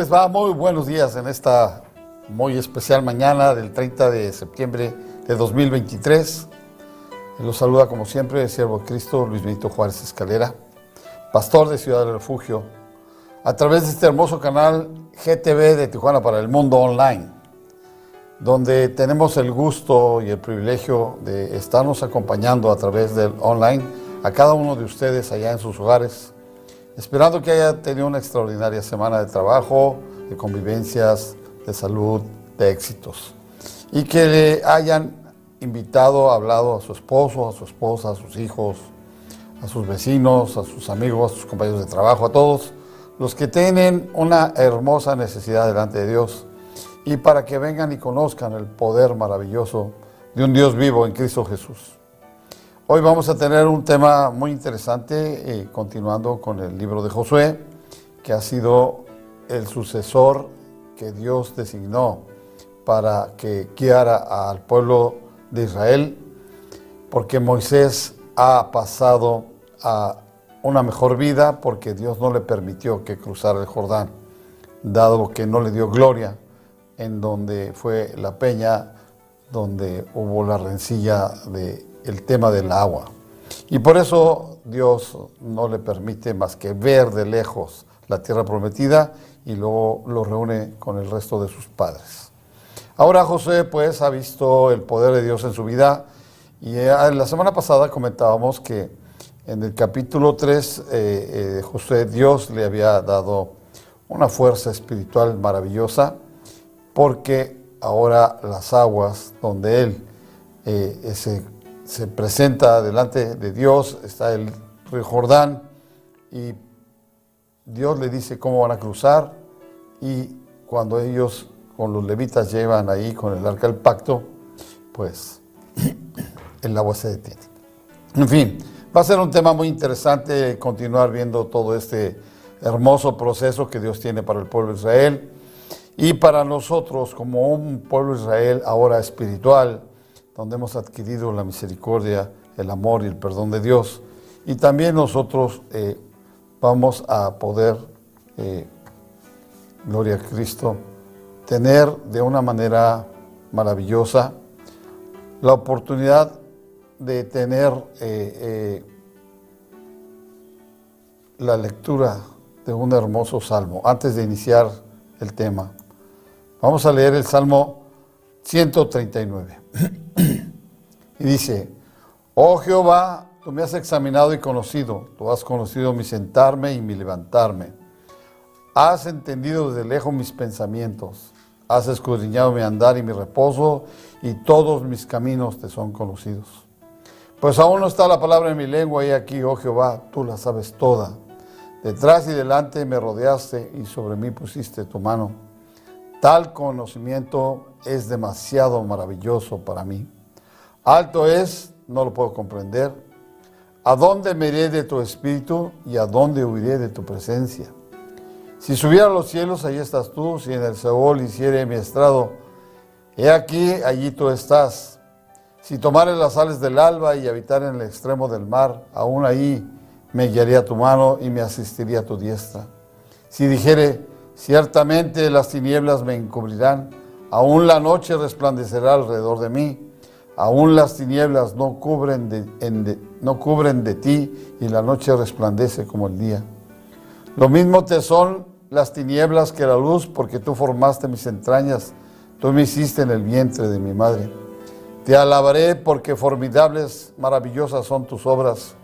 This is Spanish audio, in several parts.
Les va? Muy buenos días en esta muy especial mañana del 30 de septiembre de 2023. Los saluda como siempre el siervo Cristo Luis Benito Juárez Escalera, pastor de Ciudad del Refugio, a través de este hermoso canal GTV de Tijuana para el Mundo Online, donde tenemos el gusto y el privilegio de estarnos acompañando a través del online a cada uno de ustedes allá en sus hogares Esperando que haya tenido una extraordinaria semana de trabajo, de convivencias, de salud, de éxitos. Y que le hayan invitado, hablado a su esposo, a su esposa, a sus hijos, a sus vecinos, a sus amigos, a sus compañeros de trabajo, a todos los que tienen una hermosa necesidad delante de Dios y para que vengan y conozcan el poder maravilloso de un Dios vivo en Cristo Jesús. Hoy vamos a tener un tema muy interesante, eh, continuando con el libro de Josué, que ha sido el sucesor que Dios designó para que guiara al pueblo de Israel, porque Moisés ha pasado a una mejor vida porque Dios no le permitió que cruzara el Jordán, dado que no le dio gloria en donde fue la peña, donde hubo la rencilla de el tema del agua. Y por eso Dios no le permite más que ver de lejos la tierra prometida y luego lo reúne con el resto de sus padres. Ahora José pues ha visto el poder de Dios en su vida y eh, la semana pasada comentábamos que en el capítulo 3 eh, eh, José Dios le había dado una fuerza espiritual maravillosa porque ahora las aguas donde él se presenta delante de Dios, está el río Jordán y Dios le dice cómo van a cruzar y cuando ellos con los levitas llevan ahí con el arca del pacto, pues el agua se detiene. En fin, va a ser un tema muy interesante continuar viendo todo este hermoso proceso que Dios tiene para el pueblo de Israel y para nosotros como un pueblo de Israel ahora espiritual donde hemos adquirido la misericordia, el amor y el perdón de Dios. Y también nosotros eh, vamos a poder, eh, gloria a Cristo, tener de una manera maravillosa la oportunidad de tener eh, la lectura de un hermoso salmo. Antes de iniciar el tema, vamos a leer el Salmo 139. y dice, oh Jehová, tú me has examinado y conocido, tú has conocido mi sentarme y mi levantarme. Has entendido desde lejos mis pensamientos, has escudriñado mi andar y mi reposo, y todos mis caminos te son conocidos. Pues aún no está la palabra en mi lengua, y aquí, oh Jehová, tú la sabes toda. Detrás y delante me rodeaste y sobre mí pusiste tu mano. Tal conocimiento es demasiado maravilloso para mí. Alto es, no lo puedo comprender. ¿A dónde me iré de tu espíritu y a dónde huiré de tu presencia? Si subiera a los cielos, allí estás tú. Si en el Seol hiciere mi estrado, he aquí, allí tú estás. Si tomare las sales del alba y habitar en el extremo del mar, aún ahí me guiaría tu mano y me asistiría tu diestra. Si dijere, Ciertamente las tinieblas me encubrirán, aún la noche resplandecerá alrededor de mí, aún las tinieblas no cubren de, no cubren de ti y la noche resplandece como el día. Lo mismo te son las tinieblas que la luz, porque tú formaste mis entrañas, tú me hiciste en el vientre de mi madre. Te alabaré porque formidables, maravillosas son tus obras.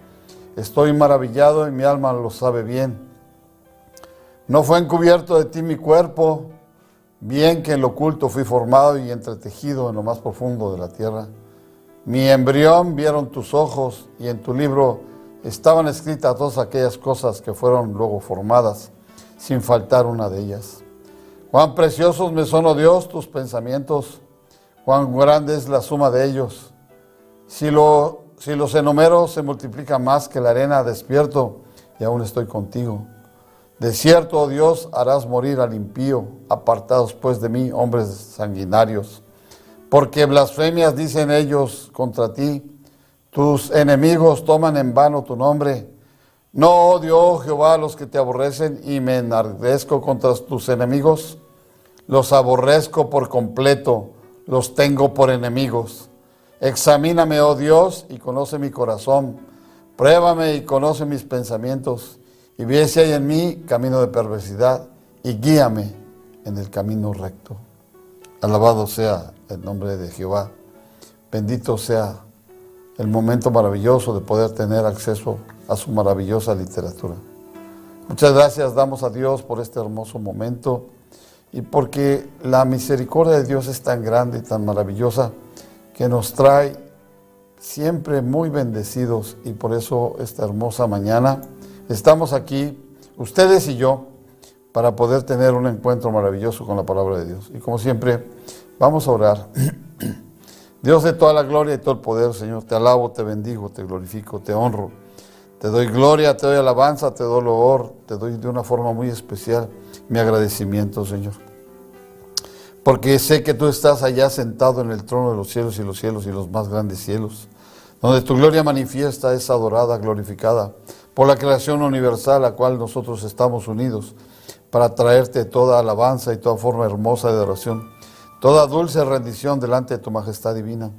Estoy maravillado y mi alma lo sabe bien. No fue encubierto de ti mi cuerpo, bien que en lo oculto fui formado y entretejido en lo más profundo de la tierra. Mi embrión vieron tus ojos y en tu libro estaban escritas todas aquellas cosas que fueron luego formadas, sin faltar una de ellas. Cuán preciosos me son, oh Dios, tus pensamientos, cuán grande es la suma de ellos. Si, lo, si los enumero se multiplican más que la arena, despierto y aún estoy contigo. De cierto, oh Dios, harás morir al impío, apartados pues de mí, hombres sanguinarios. Porque blasfemias dicen ellos contra ti, tus enemigos toman en vano tu nombre. No odio, oh Jehová, a los que te aborrecen y me enardezco contra tus enemigos. Los aborrezco por completo, los tengo por enemigos. Examíname, oh Dios, y conoce mi corazón. Pruébame y conoce mis pensamientos. Y ve si hay en mí camino de perversidad y guíame en el camino recto. Alabado sea el nombre de Jehová. Bendito sea el momento maravilloso de poder tener acceso a su maravillosa literatura. Muchas gracias damos a Dios por este hermoso momento y porque la misericordia de Dios es tan grande y tan maravillosa que nos trae siempre muy bendecidos y por eso esta hermosa mañana estamos aquí, ustedes y yo, para poder tener un encuentro maravilloso con la palabra de Dios. Y como siempre, vamos a orar. Dios de toda la gloria y todo el poder, Señor, te alabo, te bendigo, te glorifico, te honro. Te doy gloria, te doy alabanza, te doy loor, te doy de una forma muy especial mi agradecimiento, Señor. Porque sé que tú estás allá sentado en el trono de los cielos y los cielos y los más grandes cielos, donde tu gloria manifiesta es adorada, glorificada por la creación universal a la cual nosotros estamos unidos, para traerte toda alabanza y toda forma hermosa de oración toda dulce rendición delante de tu majestad divina,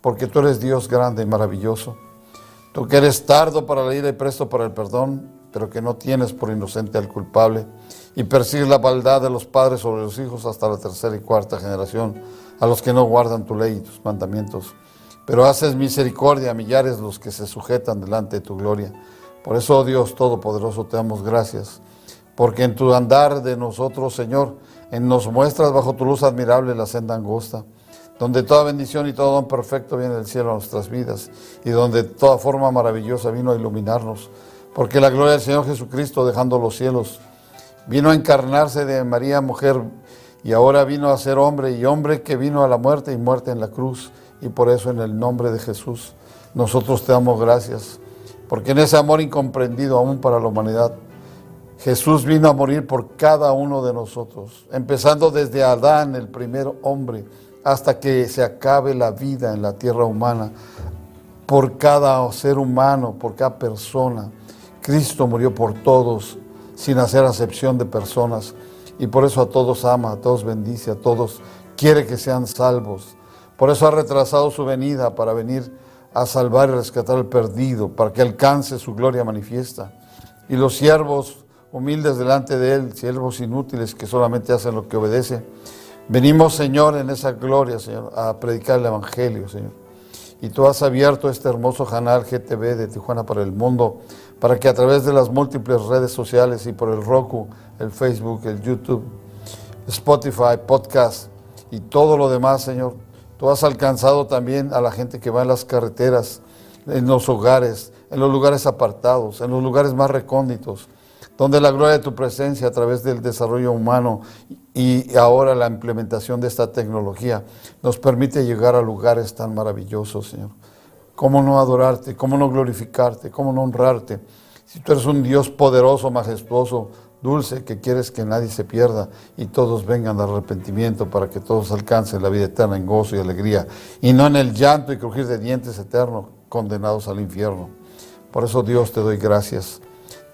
porque tú eres Dios grande y maravilloso. Tú que eres tardo para la ira y presto para el perdón, pero que no tienes por inocente al culpable, y persigues la maldad de los padres sobre los hijos hasta la tercera y cuarta generación, a los que no guardan tu ley y tus mandamientos. Pero haces misericordia a millares los que se sujetan delante de tu gloria. Por eso, Dios Todopoderoso, te damos gracias, porque en tu andar de nosotros, Señor, en nos muestras bajo tu luz admirable la senda angosta, donde toda bendición y todo don perfecto viene del cielo a nuestras vidas y donde toda forma maravillosa vino a iluminarnos, porque la gloria del Señor Jesucristo, dejando los cielos, vino a encarnarse de María mujer y ahora vino a ser hombre y hombre que vino a la muerte y muerte en la cruz y por eso en el nombre de Jesús nosotros te damos gracias, porque en ese amor incomprendido aún para la humanidad, Jesús vino a morir por cada uno de nosotros, empezando desde Adán, el primer hombre, hasta que se acabe la vida en la tierra humana, por cada ser humano, por cada persona. Cristo murió por todos, sin hacer acepción de personas, y por eso a todos ama, a todos bendice, a todos quiere que sean salvos. Por eso ha retrasado su venida para venir a salvar y rescatar al perdido, para que alcance su gloria manifiesta. Y los siervos humildes delante de Él, siervos inútiles que solamente hacen lo que obedece. Venimos, Señor, en esa gloria, Señor, a predicar el Evangelio, Señor. Y tú has abierto este hermoso canal GTV de Tijuana para el mundo, para que a través de las múltiples redes sociales y por el Roku, el Facebook, el YouTube, Spotify, podcast y todo lo demás, Señor, tú has alcanzado también a la gente que va en las carreteras, en los hogares, en los lugares apartados, en los lugares más recónditos donde la gloria de tu presencia a través del desarrollo humano y ahora la implementación de esta tecnología nos permite llegar a lugares tan maravillosos, Señor. ¿Cómo no adorarte? ¿Cómo no glorificarte? ¿Cómo no honrarte? Si tú eres un Dios poderoso, majestuoso, dulce, que quieres que nadie se pierda y todos vengan al arrepentimiento para que todos alcancen la vida eterna en gozo y alegría y no en el llanto y crujir de dientes eternos condenados al infierno. Por eso Dios te doy gracias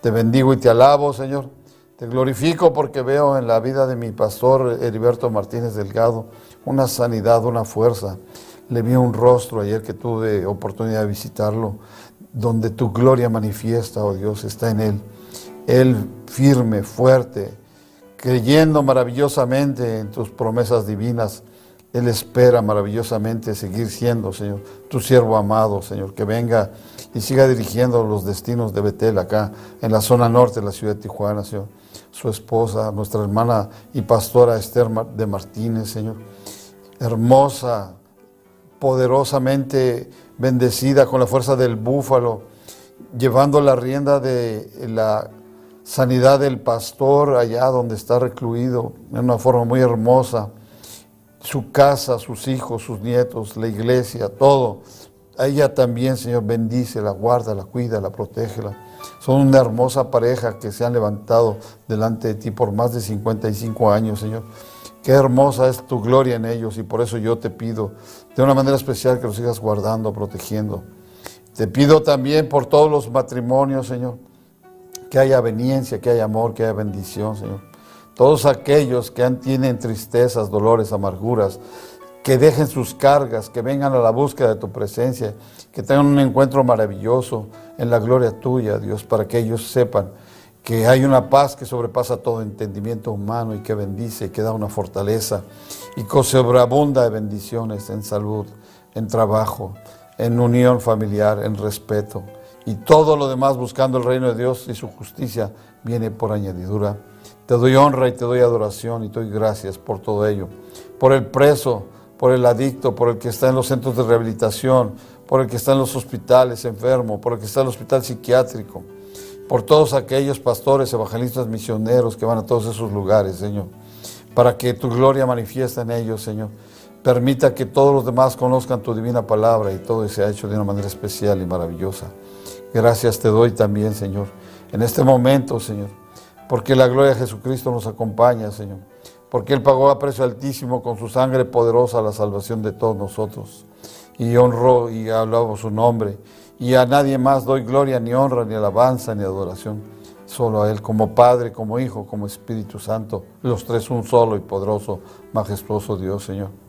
te bendigo y te alabo, Señor. Te glorifico porque veo en la vida de mi pastor Heriberto Martínez Delgado una sanidad, una fuerza. Le vi un rostro ayer que tuve oportunidad de visitarlo, donde tu gloria manifiesta, oh Dios, está en él. Él firme, fuerte, creyendo maravillosamente en tus promesas divinas, Él espera maravillosamente seguir siendo, Señor, tu siervo amado, Señor, que venga y siga dirigiendo los destinos de Betel acá, en la zona norte de la ciudad de Tijuana, Señor. Su esposa, nuestra hermana y pastora Esther de Martínez, Señor. Hermosa, poderosamente bendecida con la fuerza del búfalo, llevando la rienda de la sanidad del pastor allá donde está recluido, en una forma muy hermosa su casa, sus hijos, sus nietos, la iglesia, todo. A ella también, Señor, bendice, la guarda, la cuida, la protege. Son una hermosa pareja que se han levantado delante de ti por más de 55 años, Señor. Qué hermosa es tu gloria en ellos y por eso yo te pido de una manera especial que los sigas guardando, protegiendo. Te pido también por todos los matrimonios, Señor, que haya veniencia, que haya amor, que haya bendición, Señor. Todos aquellos que tienen tristezas, dolores, amarguras, que dejen sus cargas, que vengan a la búsqueda de tu presencia, que tengan un encuentro maravilloso en la gloria tuya, Dios, para que ellos sepan que hay una paz que sobrepasa todo entendimiento humano y que bendice, que da una fortaleza y que sobreabunda de bendiciones en salud, en trabajo, en unión familiar, en respeto. Y todo lo demás buscando el reino de Dios y su justicia viene por añadidura. Te doy honra y te doy adoración y te doy gracias por todo ello. Por el preso, por el adicto, por el que está en los centros de rehabilitación, por el que está en los hospitales enfermo, por el que está en el hospital psiquiátrico, por todos aquellos pastores, evangelistas, misioneros que van a todos esos lugares, Señor, para que tu gloria manifiesta en ellos, Señor. Permita que todos los demás conozcan tu divina palabra y todo se ha hecho de una manera especial y maravillosa. Gracias te doy también, Señor, en este momento, Señor porque la gloria de Jesucristo nos acompaña, Señor, porque Él pagó a precio altísimo con su sangre poderosa la salvación de todos nosotros, y honró y hablamos su nombre, y a nadie más doy gloria, ni honra, ni alabanza, ni adoración, solo a Él, como Padre, como Hijo, como Espíritu Santo, los tres un solo y poderoso, majestuoso Dios, Señor.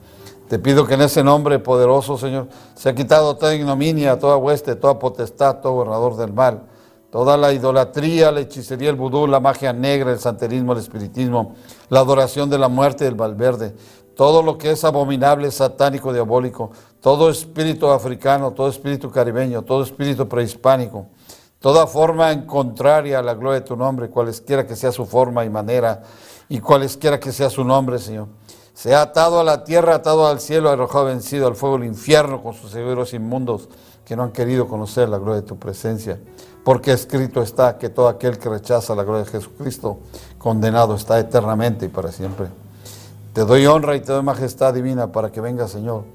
Te pido que en ese nombre poderoso, Señor, se ha quitado toda ignominia, toda hueste, toda potestad, todo gobernador del mal, Toda la idolatría, la hechicería, el vudú, la magia negra, el santerismo, el espiritismo, la adoración de la muerte del valverde, todo lo que es abominable, satánico, diabólico, todo espíritu africano, todo espíritu caribeño, todo espíritu prehispánico, toda forma en contraria a la gloria de tu nombre, cualesquiera que sea su forma y manera, y cualesquiera que sea su nombre, Señor. Sea atado a la tierra, atado al cielo, arrojado vencido al fuego del infierno con sus severos inmundos que no han querido conocer la gloria de tu presencia porque escrito está que todo aquel que rechaza la gloria de Jesucristo, condenado está eternamente y para siempre. Te doy honra y te doy majestad divina para que venga, Señor.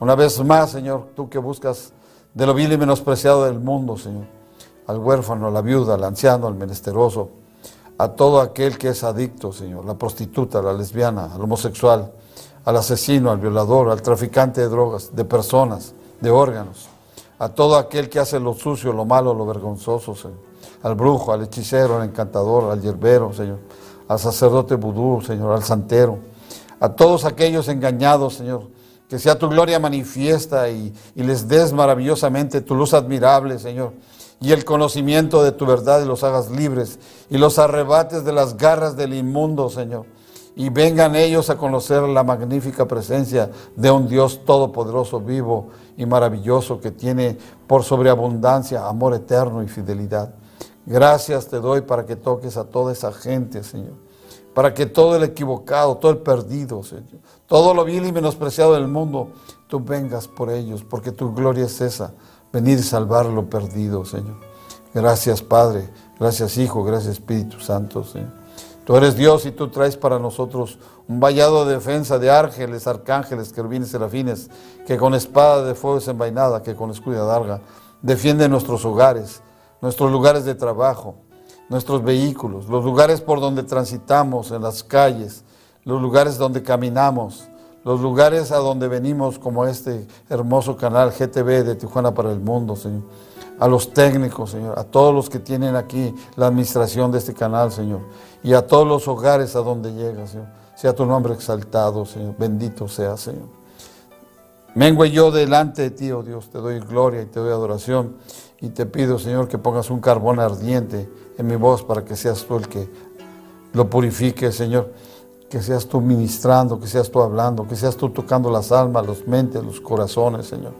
Una vez más, Señor, tú que buscas de lo vil y menospreciado del mundo, Señor, al huérfano, a la viuda, al anciano, al menesteroso, a todo aquel que es adicto, Señor, la prostituta, la lesbiana, al homosexual, al asesino, al violador, al traficante de drogas, de personas, de órganos a todo aquel que hace lo sucio, lo malo, lo vergonzoso, Señor. Al brujo, al hechicero, al encantador, al hierbero, Señor. Al sacerdote vudú, Señor, al santero. A todos aquellos engañados, Señor. Que sea tu gloria manifiesta y les des maravillosamente tu luz admirable, Señor. Y el conocimiento de tu verdad y los hagas libres. Y los arrebates de las garras del inmundo, Señor y vengan ellos a conocer la magnífica presencia de un Dios todopoderoso, vivo y maravilloso que tiene por sobreabundancia amor eterno y fidelidad. Gracias te doy para que toques a toda esa gente, Señor. Para que todo el equivocado, todo el perdido, Señor, todo lo vil y menospreciado del mundo, tú vengas por ellos, porque tu gloria es esa, venir y salvar lo perdido, Señor. Gracias, Padre. Gracias, Hijo. Gracias, Espíritu Santo, Señor. Tú eres Dios y tú traes para nosotros un vallado de defensa de ángeles, arcángeles, querubines, serafines, que con espada de fuego desenvainada, que con escudo de darga, defiende nuestros hogares, nuestros lugares de trabajo, nuestros vehículos, los lugares por donde transitamos, en las calles, los lugares donde caminamos, los lugares a donde venimos, como este hermoso canal GTV de Tijuana para el Mundo, Señor. A los técnicos, Señor, a todos los que tienen aquí la administración de este canal, Señor y a todos los hogares a donde llega, Señor. Sea tu nombre exaltado, Señor. Bendito sea, Señor. Mengue yo delante de ti, oh Dios, te doy gloria y te doy adoración. Y te pido, Señor, que pongas un carbón ardiente en mi voz para que seas tú el que lo purifique, Señor. Que seas tú ministrando, que seas tú hablando, que seas tú tocando las almas, los mentes, los corazones, Señor.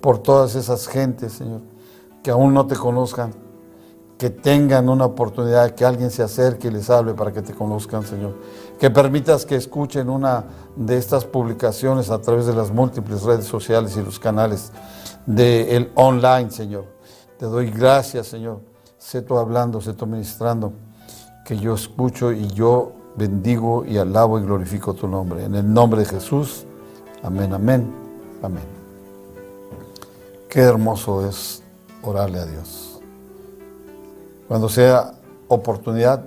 Por todas esas gentes, Señor, que aún no te conozcan, que tengan una oportunidad, que alguien se acerque y les hable para que te conozcan, Señor. Que permitas que escuchen una de estas publicaciones a través de las múltiples redes sociales y los canales del online, Señor. Te doy gracias, Señor. Sé tú hablando, sé tú ministrando, que yo escucho y yo bendigo y alabo y glorifico tu nombre. En el nombre de Jesús. Amén, amén, amén. Qué hermoso es orarle a Dios. Cuando sea oportunidad,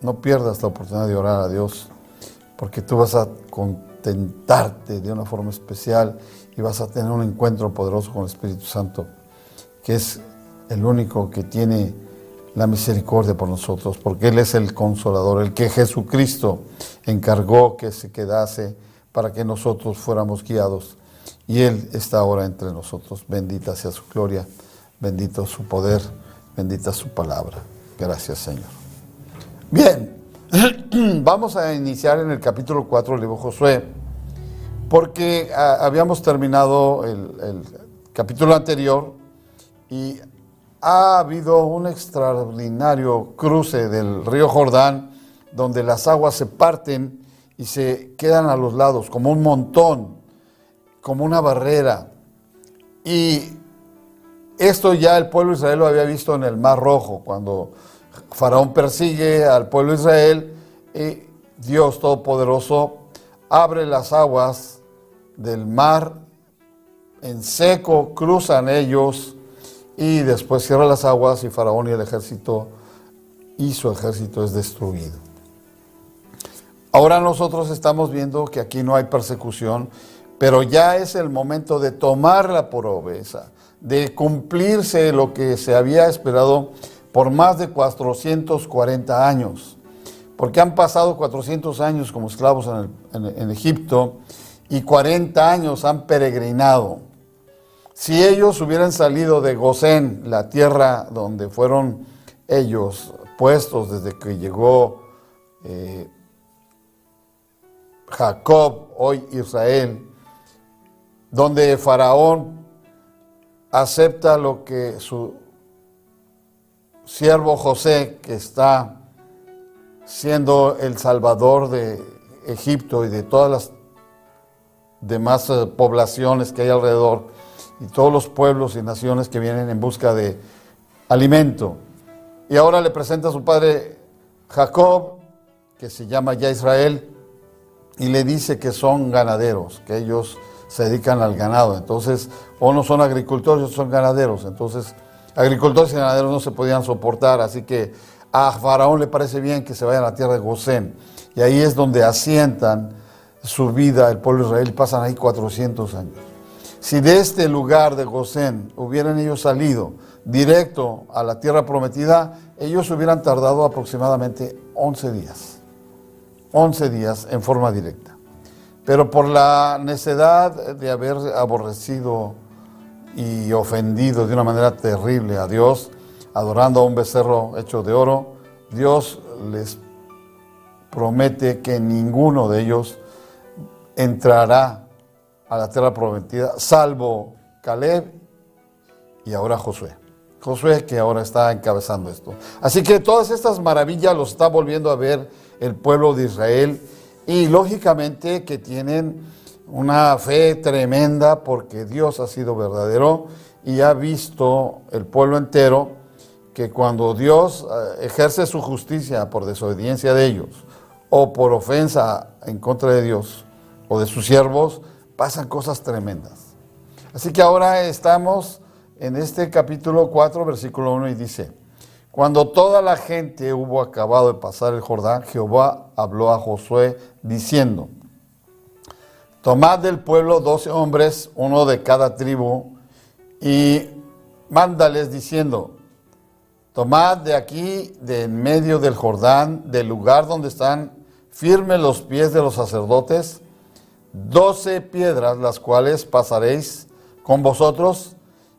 no pierdas la oportunidad de orar a Dios, porque tú vas a contentarte de una forma especial y vas a tener un encuentro poderoso con el Espíritu Santo, que es el único que tiene la misericordia por nosotros, porque Él es el consolador, el que Jesucristo encargó que se quedase para que nosotros fuéramos guiados. Y Él está ahora entre nosotros. Bendita sea su gloria, bendito su poder, bendita su palabra. Gracias Señor. Bien, vamos a iniciar en el capítulo 4 del libro Josué, porque ah, habíamos terminado el, el capítulo anterior y ha habido un extraordinario cruce del río Jordán, donde las aguas se parten y se quedan a los lados, como un montón, como una barrera. Y esto ya el pueblo de Israel lo había visto en el Mar Rojo, cuando Faraón persigue al pueblo de Israel y Dios Todopoderoso abre las aguas del mar en seco, cruzan ellos y después cierra las aguas y Faraón y el ejército y su ejército es destruido. Ahora nosotros estamos viendo que aquí no hay persecución, pero ya es el momento de tomar la promesa, de cumplirse lo que se había esperado por más de 440 años, porque han pasado 400 años como esclavos en, Egipto y 40 años han peregrinado. Si ellos hubieran salido de Gosén, la tierra donde fueron ellos puestos desde que llegó eh, Jacob, hoy Israel, donde Faraón acepta lo que su siervo José, que está siendo el salvador de Egipto y de todas las demás eh, poblaciones que hay alrededor, y todos los pueblos y naciones que vienen en busca de alimento. Y ahora le presenta a su padre Jacob, que se llama ya Israel, y le dice que son ganaderos, que ellos se dedican al ganado. Entonces, o no son agricultores, son ganaderos. Entonces, agricultores y ganaderos no se podían soportar, así que a Faraón le parece bien que se vayan a la tierra de Gosén. Y ahí es donde asientan su vida el pueblo de Israel, pasan ahí 400 años. Si de este lugar de Gosén hubieran ellos salido directo a la tierra prometida, ellos hubieran tardado aproximadamente 11 días. 11 días en forma directa. Pero por la necedad de haber aborrecido y ofendido de una manera terrible a Dios, adorando a un becerro hecho de oro, Dios les promete que ninguno de ellos entrará a la tierra prometida, salvo Caleb y ahora Josué. Josué que ahora está encabezando esto. Así que todas estas maravillas los está volviendo a ver el pueblo de Israel y lógicamente que tienen una fe tremenda porque Dios ha sido verdadero y ha visto el pueblo entero que cuando Dios eh, ejerce su justicia por desobediencia de ellos o por ofensa en contra de Dios o de sus siervos, pasan cosas tremendas. Así que ahora estamos en este capítulo 4, versículo 1 y dice, cuando toda la gente hubo acabado de pasar el Jordán, Jehová habló a Josué diciendo, tomad del pueblo doce hombres, uno de cada tribu, y mándales diciendo, tomad de aquí, de en medio del Jordán, del lugar donde están firmes los pies de los sacerdotes, doce piedras, las cuales pasaréis con vosotros,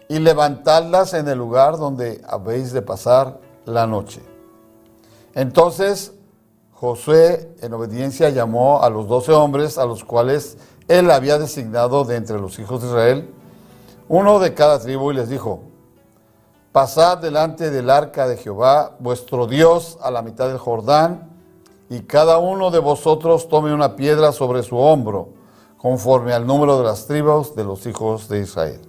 y levantadlas en el lugar donde habéis de pasar la noche. Entonces Josué, en obediencia, llamó a los doce hombres a los cuales él había designado de entre los hijos de Israel, uno de cada tribu, y les dijo, pasad delante del arca de Jehová, vuestro Dios, a la mitad del Jordán, y cada uno de vosotros tome una piedra sobre su hombro, conforme al número de las tribus de los hijos de Israel.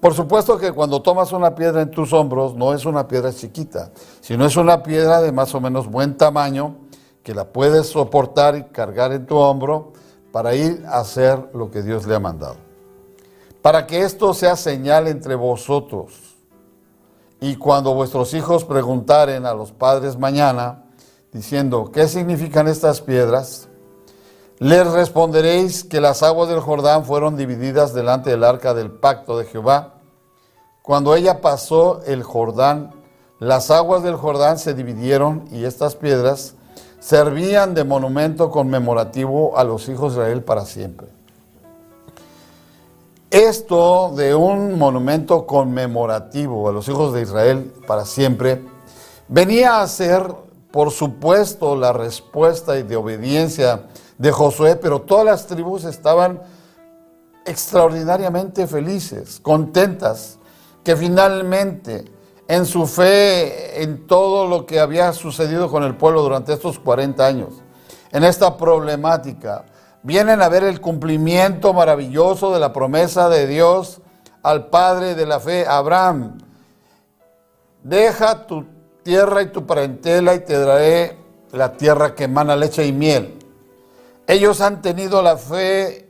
Por supuesto que cuando tomas una piedra en tus hombros, no es una piedra chiquita, sino es una piedra de más o menos buen tamaño, que la puedes soportar y cargar en tu hombro para ir a hacer lo que Dios le ha mandado. Para que esto sea señal entre vosotros. Y cuando vuestros hijos preguntaren a los padres mañana, diciendo, ¿qué significan estas piedras? Les responderéis que las aguas del Jordán fueron divididas delante del arca del pacto de Jehová. Cuando ella pasó el Jordán, las aguas del Jordán se dividieron y estas piedras servían de monumento conmemorativo a los hijos de Israel para siempre. Esto de un monumento conmemorativo a los hijos de Israel para siempre venía a ser, por supuesto, la respuesta y de obediencia de Josué, pero todas las tribus estaban extraordinariamente felices, contentas, que finalmente en su fe en todo lo que había sucedido con el pueblo durante estos 40 años, en esta problemática, vienen a ver el cumplimiento maravilloso de la promesa de Dios al Padre de la fe, Abraham. Deja tu tierra y tu parentela y te daré la tierra que emana leche y miel. Ellos han tenido la fe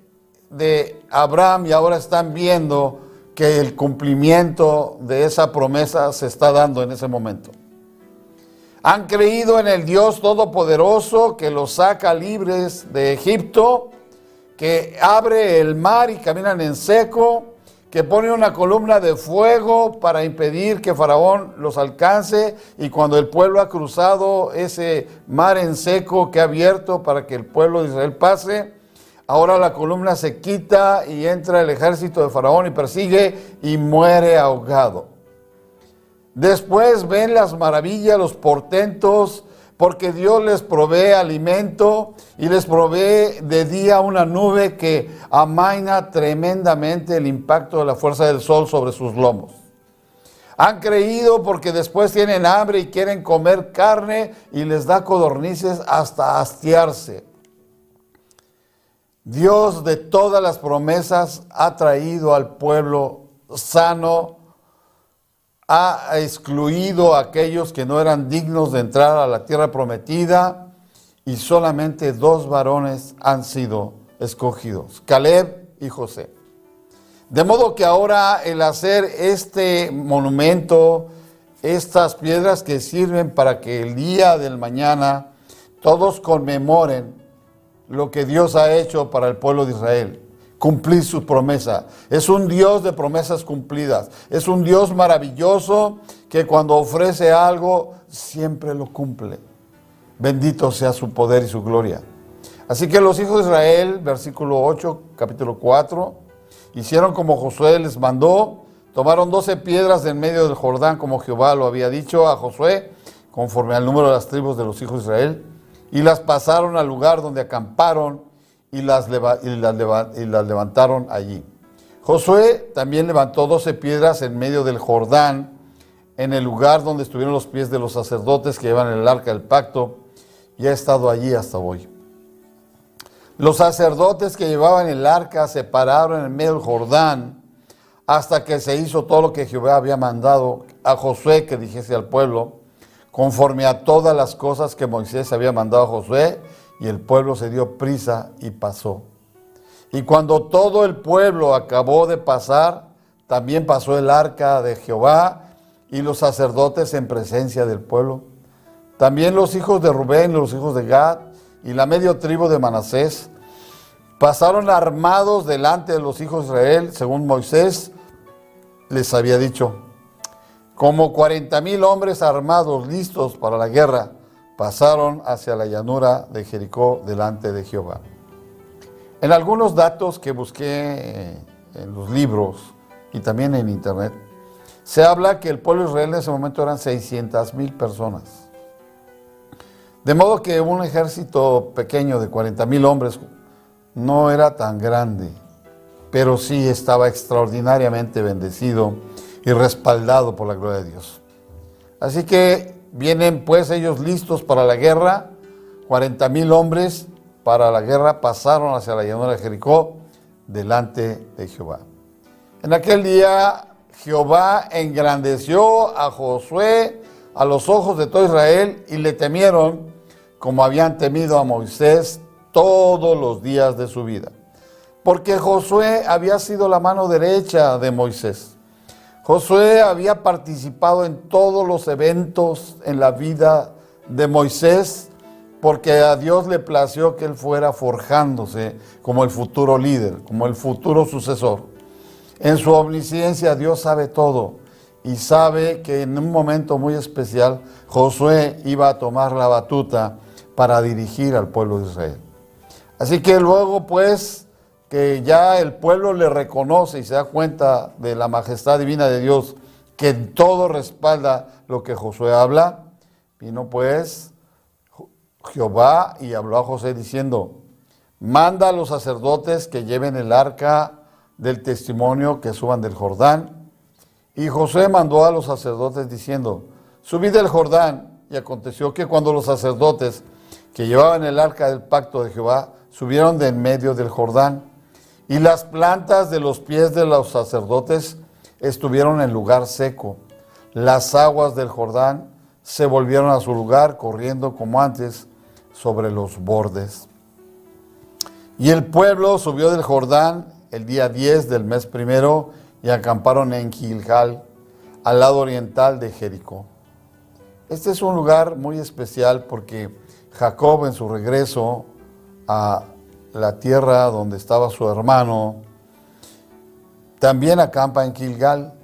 de Abraham y ahora están viendo que el cumplimiento de esa promesa se está dando en ese momento. Han creído en el Dios Todopoderoso que los saca libres de Egipto, que abre el mar y caminan en seco, que pone una columna de fuego para impedir que Faraón los alcance y cuando el pueblo ha cruzado ese mar en seco que ha abierto para que el pueblo de Israel pase, Ahora la columna se quita y entra el ejército de Faraón y persigue y muere ahogado. Después ven las maravillas, los portentos, porque Dios les provee alimento y les provee de día una nube que amaina tremendamente el impacto de la fuerza del sol sobre sus lomos. Han creído porque después tienen hambre y quieren comer carne y les da codornices hasta hastiarse. Dios de todas las promesas ha traído al pueblo sano, ha excluido a aquellos que no eran dignos de entrar a la tierra prometida y solamente dos varones han sido escogidos, Caleb y José. De modo que ahora el hacer este monumento, estas piedras que sirven para que el día del mañana todos conmemoren lo que Dios ha hecho para el pueblo de Israel. Cumplir su promesa. Es un Dios de promesas cumplidas. Es un Dios maravilloso que cuando ofrece algo siempre lo cumple. Bendito sea su poder y su gloria. Así que los hijos de Israel, versículo 8, capítulo 4, hicieron como Josué les mandó, tomaron doce piedras en medio del Jordán, como Jehová lo había dicho a Josué, conforme al número de las tribus de los hijos de Israel y las pasaron al lugar donde acamparon y las, levantaron allí. Josué también levantó doce piedras en medio del Jordán, en el lugar donde estuvieron los pies de los sacerdotes que llevan el arca del pacto, y ha estado allí hasta hoy. Los sacerdotes que llevaban el arca se pararon en medio del Jordán hasta que se hizo todo lo que Jehová había mandado a Josué que dijese al pueblo conforme a todas las cosas que Moisés había mandado a Josué, y el pueblo se dio prisa y pasó. Y cuando todo el pueblo acabó de pasar, también pasó el arca de Jehová y los sacerdotes en presencia del pueblo. También los hijos de Rubén, los hijos de Gad y la medio tribu de Manasés pasaron armados delante de los hijos de Israel, según Moisés les había dicho. Como 40 mil hombres armados listos para la guerra pasaron hacia la llanura de Jericó delante de Jehová. En algunos datos que busqué eh, en los libros y también en internet, se habla que el pueblo Israel en ese momento eran 600 mil personas. De modo que un ejército pequeño de 40 mil hombres no era tan grande, pero sí estaba extraordinariamente bendecido y respaldado por la gloria de Dios. Así que vienen pues ellos listos para la guerra, 40 mil hombres para la guerra pasaron hacia la llanura de Jericó delante de Jehová. En aquel día Jehová engrandeció a Josué a los ojos de todo Israel y le temieron como habían temido a Moisés todos los días de su vida. Porque Josué había sido la mano derecha de Moisés. Josué había participado en todos los eventos en la vida de Moisés porque a Dios le plació que él fuera forjándose como el futuro líder, como el futuro sucesor. En su omnisciencia Dios sabe todo y sabe que en un momento muy especial Josué iba a tomar la batuta para dirigir al pueblo de Israel. Así que luego pues que ya el pueblo le reconoce y se da cuenta de la majestad divina de Dios, que en todo respalda lo que Josué habla, vino pues Jehová y habló a José diciendo, manda a los sacerdotes que lleven el arca del testimonio que suban del Jordán. Y José mandó a los sacerdotes diciendo, subid del Jordán. Y aconteció que cuando los sacerdotes que llevaban el arca del pacto de Jehová subieron de en medio del Jordán, y las plantas de los pies de los sacerdotes estuvieron en lugar seco. Las aguas del Jordán se volvieron a su lugar, corriendo como antes sobre los bordes. Y el pueblo subió del Jordán el día 10 del mes primero y acamparon en Gilgal, al lado oriental de Jericó. Este es un lugar muy especial porque Jacob en su regreso a la tierra donde estaba su hermano, también acampa en Gilgal.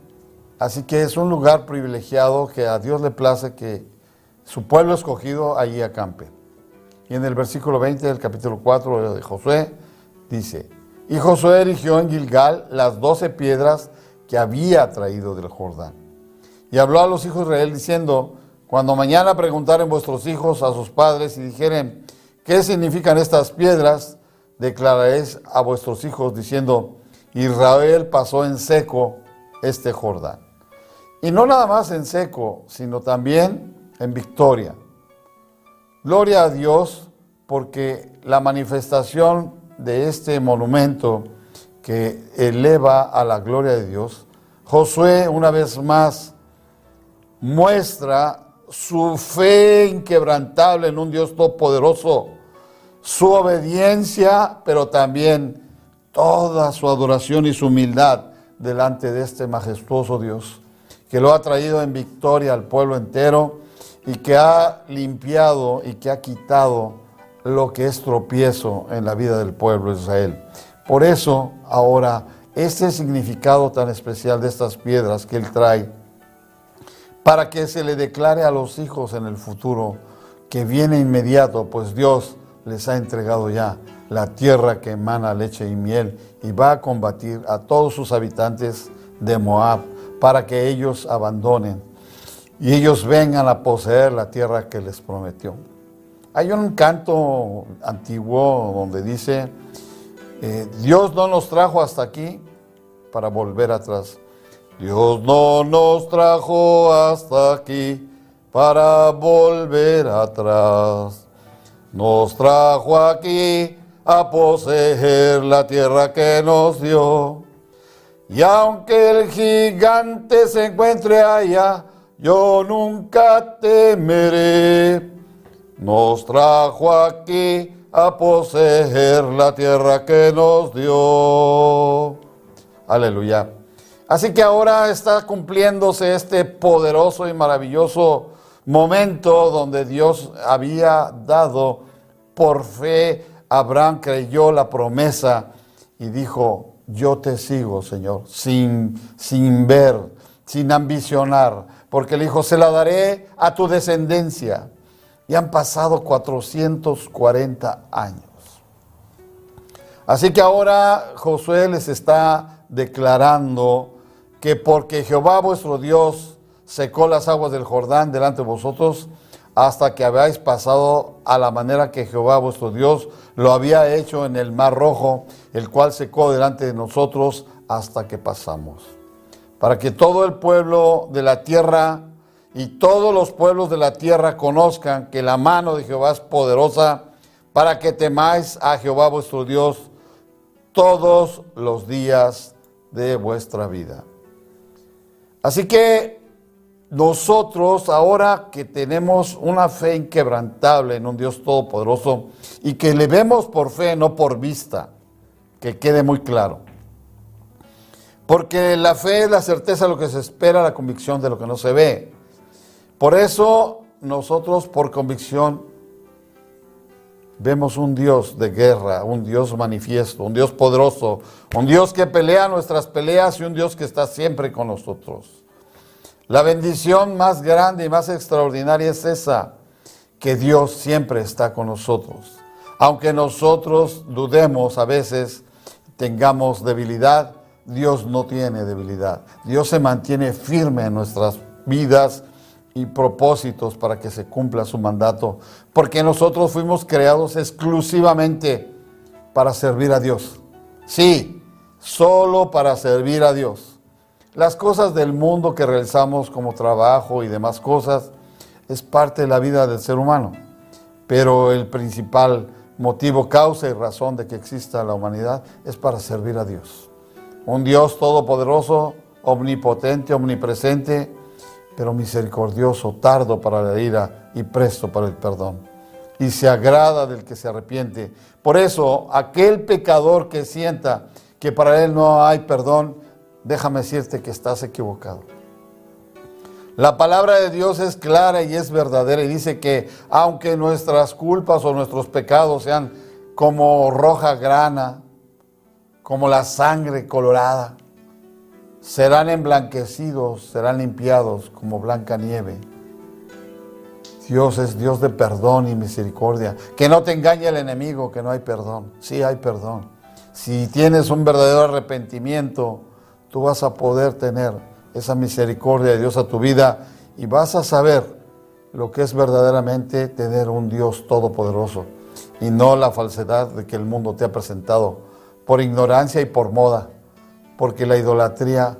Así que es un lugar privilegiado que a Dios le place que su pueblo escogido allí acampe. Y en el versículo 20 del capítulo 4 de Josué dice, y Josué erigió en Gilgal las doce piedras que había traído del Jordán. Y habló a los hijos de Israel diciendo, cuando mañana preguntaren vuestros hijos a sus padres y dijeren, ¿qué significan estas piedras? Declararéis a vuestros hijos diciendo, Israel pasó en seco este Jordán. Y no nada más en seco, sino también en victoria. Gloria a Dios porque la manifestación de este monumento que eleva a la gloria de Dios, Josué una vez más muestra su fe inquebrantable en un Dios todopoderoso su obediencia, pero también toda su adoración y su humildad delante de este majestuoso Dios, que lo ha traído en victoria al pueblo entero y que ha limpiado y que ha quitado lo que es tropiezo en la vida del pueblo de Israel. Por eso ahora este significado tan especial de estas piedras que él trae, para que se le declare a los hijos en el futuro que viene inmediato, pues Dios les ha entregado ya la tierra que emana leche y miel y va a combatir a todos sus habitantes de Moab para que ellos abandonen y ellos vengan a poseer la tierra que les prometió. Hay un canto antiguo donde dice, eh, Dios no nos trajo hasta aquí para volver atrás. Dios no nos trajo hasta aquí para volver atrás. Nos trajo aquí a poseer la tierra que nos dio. Y aunque el gigante se encuentre allá, yo nunca temeré. Nos trajo aquí a poseer la tierra que nos dio. Aleluya. Así que ahora está cumpliéndose este poderoso y maravilloso momento donde Dios había dado por fe, Abraham creyó la promesa y dijo, yo te sigo, Señor, sin, sin ver, sin ambicionar, porque le dijo, se la daré a tu descendencia. Y han pasado 440 años. Así que ahora Josué les está declarando que porque Jehová vuestro Dios secó las aguas del Jordán delante de vosotros, hasta que habéis pasado a la manera que Jehová vuestro Dios lo había hecho en el mar rojo, el cual secó delante de nosotros hasta que pasamos. Para que todo el pueblo de la tierra y todos los pueblos de la tierra conozcan que la mano de Jehová es poderosa, para que temáis a Jehová vuestro Dios todos los días de vuestra vida. Así que nosotros ahora que tenemos una fe inquebrantable en un Dios todopoderoso y que le vemos por fe, no por vista, que quede muy claro. Porque la fe es la certeza de lo que se espera, la convicción de lo que no se ve. Por eso nosotros por convicción vemos un Dios de guerra, un Dios manifiesto, un Dios poderoso, un Dios que pelea nuestras peleas y un Dios que está siempre con nosotros. La bendición más grande y más extraordinaria es esa, que Dios siempre está con nosotros. Aunque nosotros dudemos a veces, tengamos debilidad, Dios no tiene debilidad. Dios se mantiene firme en nuestras vidas y propósitos para que se cumpla su mandato, porque nosotros fuimos creados exclusivamente para servir a Dios. Sí, solo para servir a Dios. Las cosas del mundo que realizamos como trabajo y demás cosas es parte de la vida del ser humano, pero el principal motivo, causa y razón de que exista la humanidad es para servir a Dios. Un Dios todopoderoso, omnipotente, omnipresente, pero misericordioso, tardo para la ira y presto para el perdón. Y se agrada del que se arrepiente. Por eso, aquel pecador que sienta que para él no hay perdón, déjame decirte que estás equivocado. La palabra de Dios es clara y es verdadera y dice que aunque nuestras culpas o nuestros pecados sean como roja grana, como la sangre colorada, serán emblanquecidos, serán limpiados como blanca nieve. Dios es Dios de perdón y misericordia. Que no te engañe el enemigo, que no hay perdón. Sí hay perdón. Si tienes un verdadero arrepentimiento, tú vas a poder tener esa misericordia de Dios a tu vida y vas a saber lo que es verdaderamente tener un Dios todopoderoso y no la falsedad de que el mundo te ha presentado por ignorancia y por moda, porque la idolatría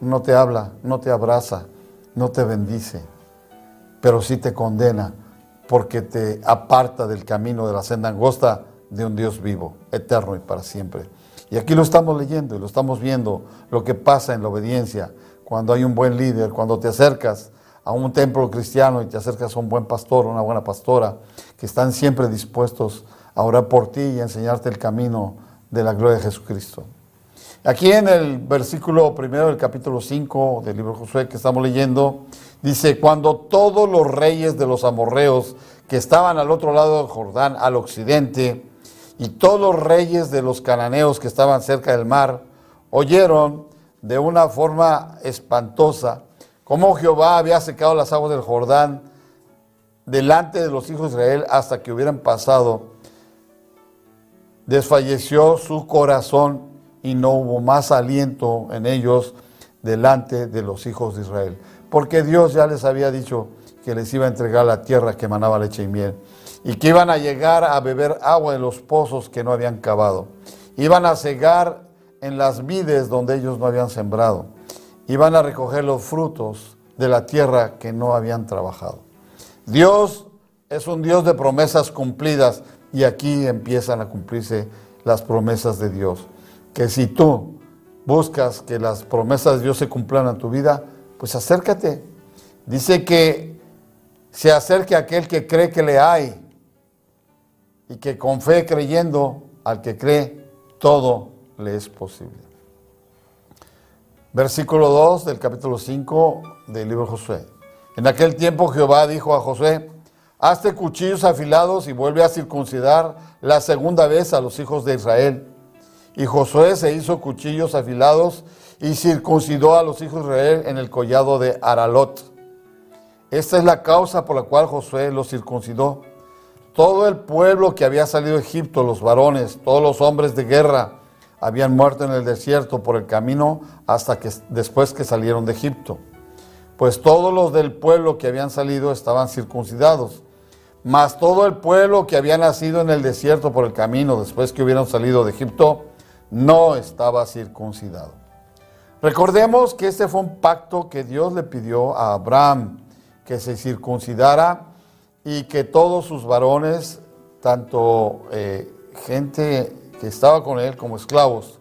no te habla, no te abraza, no te bendice, pero sí te condena porque te aparta del camino de la senda angosta de un Dios vivo, eterno y para siempre. Y aquí lo estamos leyendo y lo estamos viendo, lo que pasa en la obediencia, cuando hay un buen líder, cuando te acercas a un templo cristiano y te acercas a un buen pastor, una buena pastora, que están siempre dispuestos a orar por ti y a enseñarte el camino de la gloria de Jesucristo. Aquí en el versículo primero del capítulo 5 del libro de Josué que estamos leyendo, dice, cuando todos los reyes de los amorreos que estaban al otro lado del Jordán, al occidente, y todos los reyes de los cananeos que estaban cerca del mar oyeron de una forma espantosa cómo Jehová había secado las aguas del Jordán delante de los hijos de Israel hasta que hubieran pasado. Desfalleció su corazón y no hubo más aliento en ellos delante de los hijos de Israel. Porque Dios ya les había dicho que les iba a entregar la tierra que manaba leche y miel y que iban a llegar a beber agua de los pozos que no habían cavado. Iban a cegar en las vides donde ellos no habían sembrado. Iban a recoger los frutos de la tierra que no habían trabajado. Dios es un Dios de promesas cumplidas y aquí empiezan a cumplirse las promesas de Dios. Que si tú buscas que las promesas de Dios se cumplan en tu vida, pues acércate. Dice que se acerque aquel que cree que le hay y que con fe creyendo al que cree, todo le es posible. Versículo 2 del capítulo 5 del libro de Josué. En aquel tiempo Jehová dijo a Josué, hazte cuchillos afilados y vuelve a circuncidar la segunda vez a los hijos de Israel. Y Josué se hizo cuchillos afilados y circuncidó a los hijos de Israel en el collado de Aralot. Esta es la causa por la cual Josué los circuncidó todo el pueblo que había salido de Egipto, los varones, todos los hombres de guerra, habían muerto en el desierto por el camino hasta que después que salieron de Egipto. pues todos los del pueblo que habían salido estaban circuncidados, mas todo el pueblo que había nacido en el desierto por el camino después que hubieron salido de Egipto, no estaba circuncidado. Recordemos que este fue un pacto que Dios le pidió a Abraham, que se circuncidara y que todos sus varones, tanto eh, gente que estaba con él como esclavos,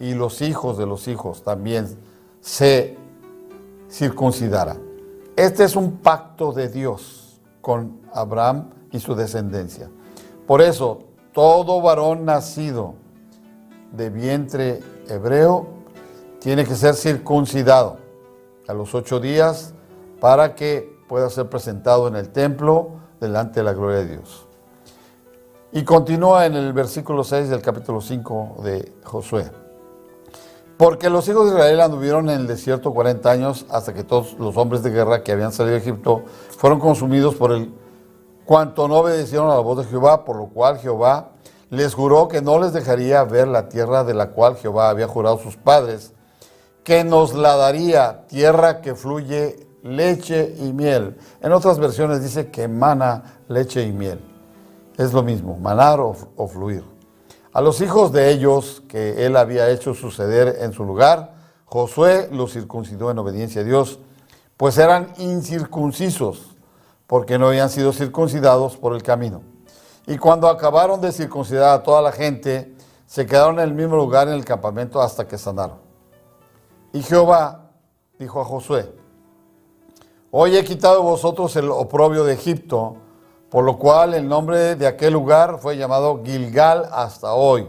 y los hijos de los hijos también se circuncidara. Este es un pacto de Dios con Abraham y su descendencia. Por eso, todo varón nacido de vientre hebreo tiene que ser circuncidado a los ocho días para que pueda ser presentado en el templo delante de la gloria de Dios. Y continúa en el versículo 6 del capítulo 5 de Josué. Porque los hijos de Israel anduvieron en el desierto 40 años hasta que todos los hombres de guerra que habían salido de Egipto fueron consumidos por el cuanto no obedecieron a la voz de Jehová, por lo cual Jehová les juró que no les dejaría ver la tierra de la cual Jehová había jurado sus padres, que nos la daría tierra que fluye leche y miel. En otras versiones dice que emana leche y miel. Es lo mismo, manar o fluir. A los hijos de ellos que él había hecho suceder en su lugar, Josué los circuncidó en obediencia a Dios, pues eran incircuncisos, porque no habían sido circuncidados por el camino. Y cuando acabaron de circuncidar a toda la gente, se quedaron en el mismo lugar en el campamento hasta que sanaron. Y Jehová dijo a Josué, Hoy he quitado vosotros el oprobio de Egipto, por lo cual el nombre de aquel lugar fue llamado Gilgal hasta hoy.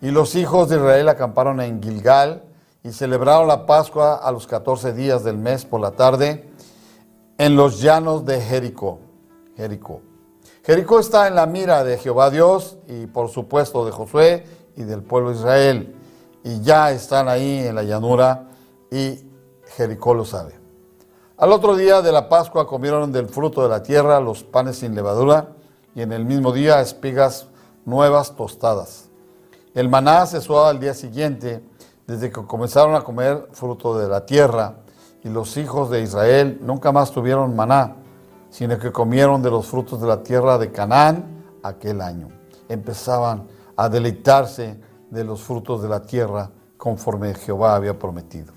Y los hijos de Israel acamparon en Gilgal y celebraron la Pascua a los 14 días del mes por la tarde en los llanos de Jericó. Jericó. Jericó está en la mira de Jehová Dios y por supuesto de Josué y del pueblo de Israel. Y ya están ahí en la llanura y Jericó lo sabe. Al otro día de la Pascua comieron del fruto de la tierra los panes sin levadura y en el mismo día espigas nuevas tostadas. El maná cesó al día siguiente, desde que comenzaron a comer fruto de la tierra, y los hijos de Israel nunca más tuvieron maná, sino que comieron de los frutos de la tierra de Canaán aquel año. Empezaban a deleitarse de los frutos de la tierra conforme Jehová había prometido.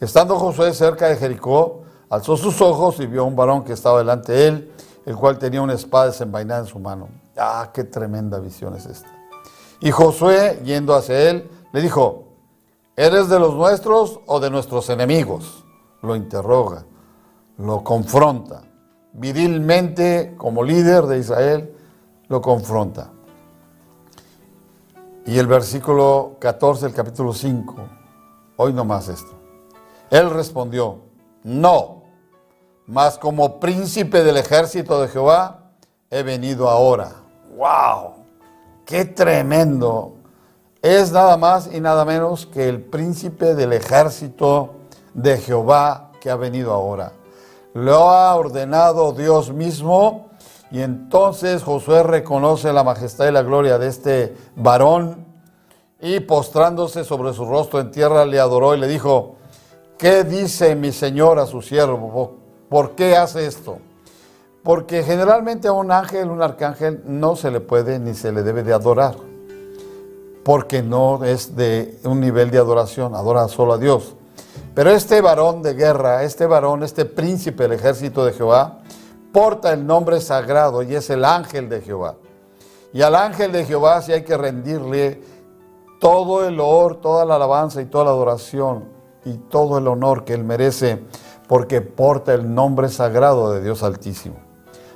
Estando Josué cerca de Jericó, Alzó sus ojos y vio a un varón que estaba delante de él, el cual tenía una espada desenvainada en su mano. Ah, qué tremenda visión es esta. Y Josué, yendo hacia él, le dijo, ¿eres de los nuestros o de nuestros enemigos? Lo interroga, lo confronta. Virilmente, como líder de Israel, lo confronta. Y el versículo 14 del capítulo 5, hoy nomás esto. Él respondió, no mas como príncipe del ejército de Jehová he venido ahora. ¡Wow! ¡Qué tremendo! Es nada más y nada menos que el príncipe del ejército de Jehová que ha venido ahora. Lo ha ordenado Dios mismo y entonces Josué reconoce la majestad y la gloria de este varón y postrándose sobre su rostro en tierra le adoró y le dijo, ¿qué dice mi señor a su siervo? ¿Por qué hace esto? Porque generalmente a un ángel, un arcángel, no se le puede ni se le debe de adorar, porque no es de un nivel de adoración, adora solo a Dios. Pero este varón de guerra, este varón, este príncipe del ejército de Jehová, porta el nombre sagrado y es el ángel de Jehová. Y al ángel de Jehová sí hay que rendirle todo el honor, toda la alabanza y toda la adoración y todo el honor que él merece porque porta el nombre sagrado de Dios Altísimo.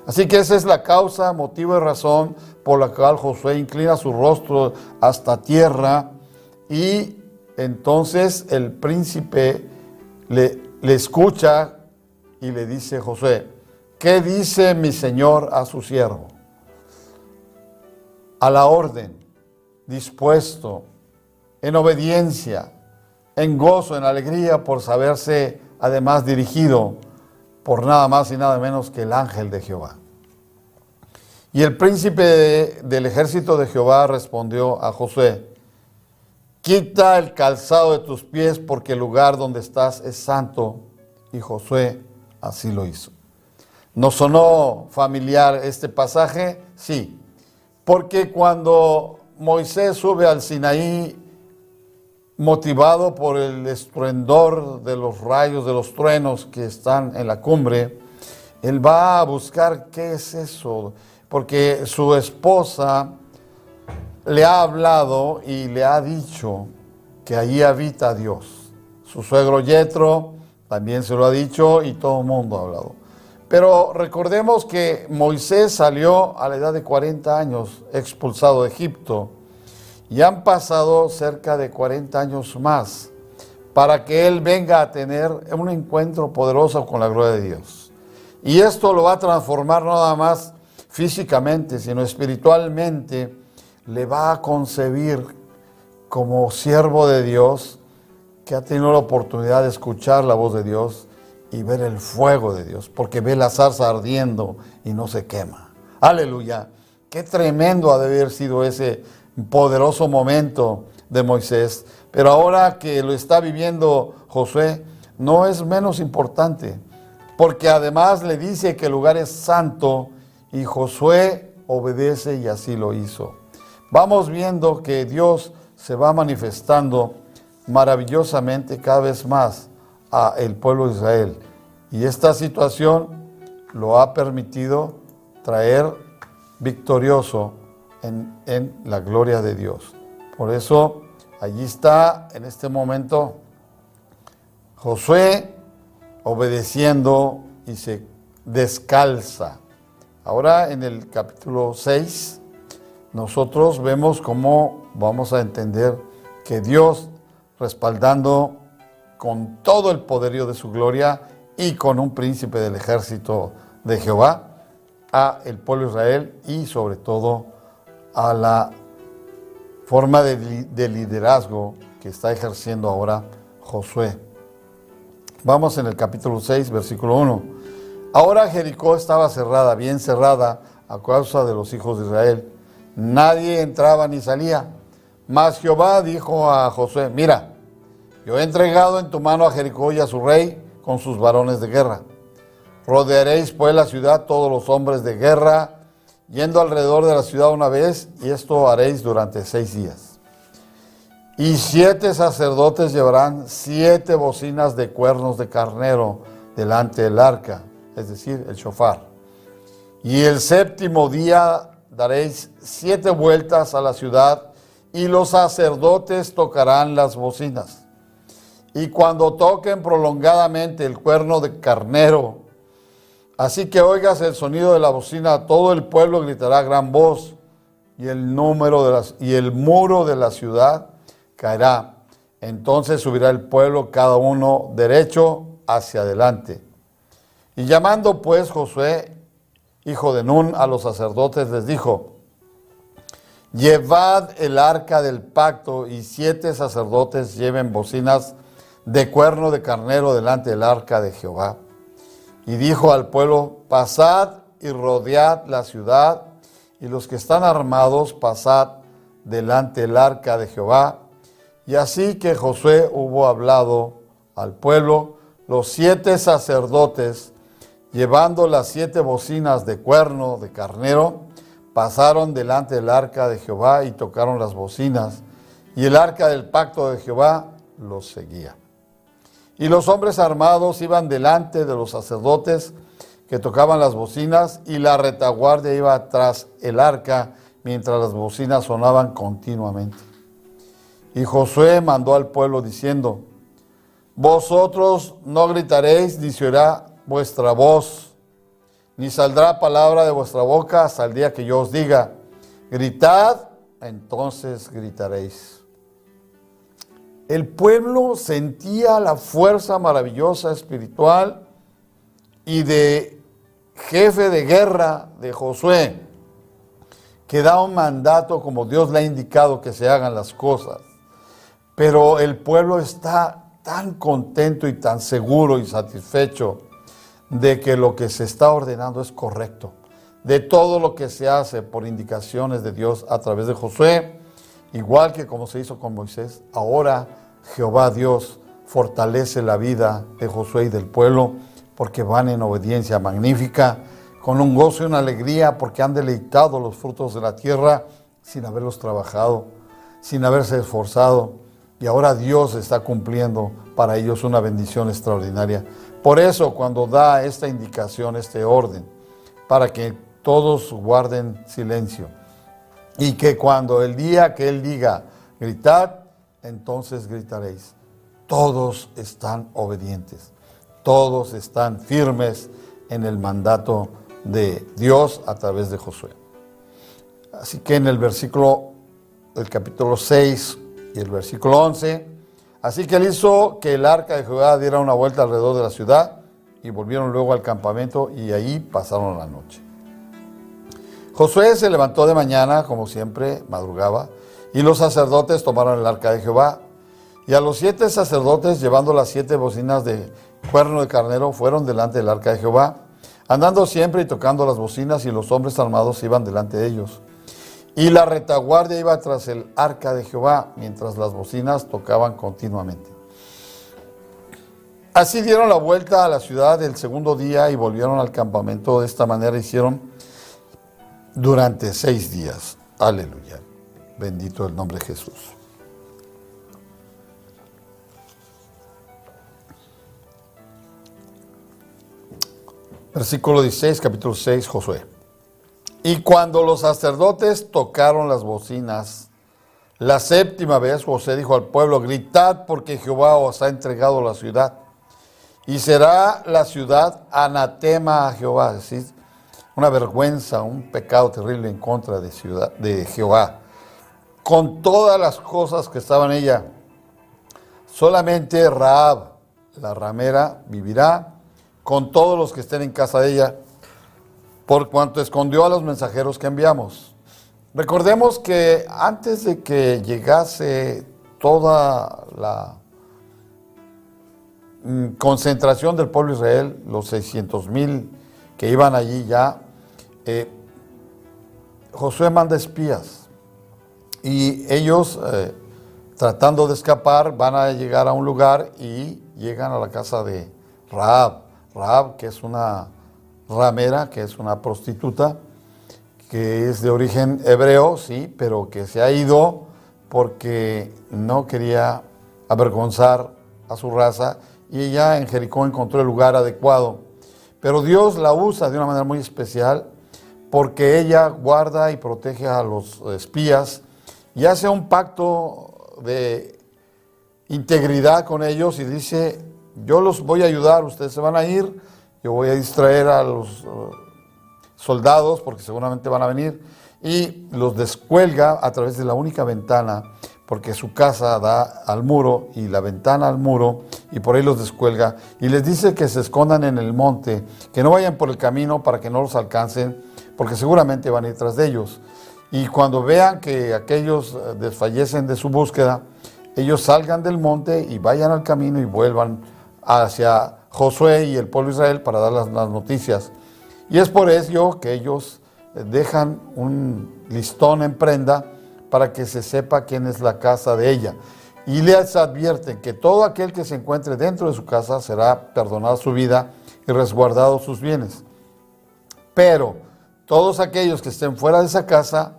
Así que esa es la causa, motivo y razón por la cual Josué inclina su rostro hasta tierra y entonces el príncipe le, le escucha y le dice Josué, ¿qué dice mi señor a su siervo? A la orden, dispuesto, en obediencia, en gozo, en alegría por saberse además dirigido por nada más y nada menos que el ángel de Jehová. Y el príncipe del ejército de Jehová respondió a Josué, quita el calzado de tus pies porque el lugar donde estás es santo. y Josué así lo hizo. ¿Nos sonó familiar este pasaje? Sí, porque cuando Moisés sube al Sinaí motivado por el estruendor de los rayos, de los truenos que están en la cumbre, él va a buscar qué es eso, porque su esposa le ha hablado y le ha dicho que allí habita Dios. Su suegro Yetro también se lo ha dicho y todo el mundo ha hablado. Pero recordemos que Moisés salió a la edad de 40 años expulsado de Egipto y han pasado cerca de 40 años más para que él venga a tener un encuentro poderoso con la gloria de Dios. Y esto lo va a transformar no nada más físicamente, sino espiritualmente. Le va a concebir como siervo de Dios que ha tenido la oportunidad de escuchar la voz de Dios y ver el fuego de Dios, porque ve la zarza ardiendo y no se quema. Aleluya. Qué tremendo ha de haber sido ese poderoso momento de Moisés. Pero ahora que lo está viviendo Josué, no es menos importante, porque además le dice que el lugar es santo y Josué obedece y así lo hizo. Vamos viendo que Dios se va manifestando maravillosamente cada vez más a el pueblo de Israel. Y esta situación lo ha permitido traer victorioso en, la gloria de Dios. Por eso allí está en este momento Josué obedeciendo y se descalza. Ahora en el capítulo 6 nosotros vemos cómo vamos a entender que Dios respaldando con todo el poderío de su gloria y con un príncipe del ejército de Jehová a el pueblo de Israel y sobre todo a la forma de, de liderazgo que está ejerciendo ahora Josué. Vamos en el capítulo 6, versículo 1. Ahora Jericó estaba cerrada, bien cerrada, a causa de los hijos de Israel. Nadie entraba ni salía. Mas Jehová dijo a Josué, mira, yo he entregado en tu mano a Jericó y a su rey con sus varones de guerra. Rodearéis pues la ciudad todos los hombres de guerra, yendo alrededor de la ciudad una vez, y esto haréis durante seis días. Y siete sacerdotes llevarán siete bocinas de cuernos de carnero delante del arca, es decir, el shofar. Y el séptimo día daréis siete vueltas a la ciudad, y los sacerdotes tocarán las bocinas. Y cuando toquen prolongadamente el cuerno de carnero, así que oigas el sonido de la bocina, todo el pueblo gritará gran voz, y el número de las, y el muro de la ciudad caerá. Entonces subirá el pueblo cada uno derecho hacia adelante. Y llamando pues Josué, hijo de Nun, a los sacerdotes les dijo, Llevad el arca del pacto y siete sacerdotes lleven bocinas de cuerno de carnero delante del arca de Jehová. Y dijo al pueblo, pasad y rodead la ciudad, y los que están armados, pasad delante del arca de Jehová. Y así que Josué hubo hablado al pueblo, los siete sacerdotes, llevando las siete bocinas de cuerno de carnero, pasaron delante del arca de Jehová y tocaron las bocinas, y el arca del pacto de Jehová los seguía. Y los hombres armados iban delante de los sacerdotes que tocaban las bocinas, y la retaguardia iba tras el arca mientras las bocinas sonaban continuamente. Y Josué mandó al pueblo diciendo, Vosotros no gritaréis ni se oirá vuestra voz ni saldrá palabra de vuestra boca hasta el día que yo os diga, gritad, entonces gritaréis. El pueblo sentía la fuerza maravillosa espiritual y de jefe de guerra de Josué, que da un mandato como Dios le ha indicado que se hagan las cosas. Pero el pueblo está tan contento y tan seguro y satisfecho de que lo que se está ordenando es correcto, de todo lo que se hace por indicaciones de Dios a través de Josué, igual que como se hizo con Moisés, ahora Jehová Dios fortalece la vida de Josué y del pueblo porque van en obediencia magnífica, con un gozo y una alegría porque han deleitado los frutos de la tierra sin haberlos trabajado, sin haberse esforzado. Y ahora Dios está cumpliendo para ellos una bendición extraordinaria. Por eso cuando da esta indicación, este orden, para que todos guarden silencio, y que cuando el día que Él diga, gritad, entonces gritaréis. Todos están obedientes, todos están firmes en el mandato de Dios a través de Josué. Así que en el versículo del capítulo 6 y el versículo 11, así que él hizo que el arca de Jehová diera una vuelta alrededor de la ciudad y volvieron luego al campamento y ahí pasaron la noche. Josué se levantó de mañana, como siempre, madrugaba, y los sacerdotes tomaron el arca de Jehová. Y a los siete sacerdotes, llevando las siete bocinas de cuerno de carnero, fueron delante del arca de Jehová, andando siempre y tocando las bocinas, y los hombres armados iban delante de ellos. Y la retaguardia iba tras el arca de Jehová, mientras las bocinas tocaban continuamente. Así dieron la vuelta a la ciudad el segundo día y volvieron al campamento. De esta manera hicieron durante seis días. Aleluya. Bendito el nombre de Jesús. Versículo 16, capítulo 6, Josué. Y cuando los sacerdotes tocaron las bocinas, la séptima vez José dijo al pueblo, gritad porque Jehová os ha entregado la ciudad. Y será la ciudad anatema a Jehová, es decir, una vergüenza, un pecado terrible en contra de, ciudad, de Jehová, con todas las cosas que estaban ella. Solamente Raab, la ramera, vivirá con todos los que estén en casa de ella, por cuanto escondió a los mensajeros que enviamos. Recordemos que antes de que llegase toda la mm, concentración del pueblo de Israel, los 600 mil que iban allí ya, eh, Josué manda espías y ellos eh, tratando de escapar van a llegar a un lugar y llegan a la casa de Raab. Raab, que es una ramera, que es una prostituta, que es de origen hebreo, sí, pero que se ha ido porque no quería avergonzar a su raza y ella en Jericó encontró el lugar adecuado. Pero Dios la usa de una manera muy especial porque ella guarda y protege a los espías y hace un pacto de integridad con ellos y dice, yo los voy a ayudar, ustedes se van a ir, yo voy a distraer a los uh, soldados porque seguramente van a venir y los descuelga a través de la única ventana porque su casa da al muro y la ventana al muro y por ahí los descuelga y les dice que se escondan en el monte, que no vayan por el camino para que no los alcancen porque seguramente van a ir tras de ellos. Y cuando vean que aquellos eh, desfallecen de su búsqueda, ellos salgan del monte y vayan al camino y vuelvan hacia Josué y el pueblo de Israel para dar las, noticias. Y es por ello que ellos eh, dejan un listón en prenda para que se sepa quién es la casa de ella. Y les advierten que todo aquel que se encuentre dentro de su casa será perdonado su vida y resguardado sus bienes. Pero todos aquellos que estén fuera de esa casa,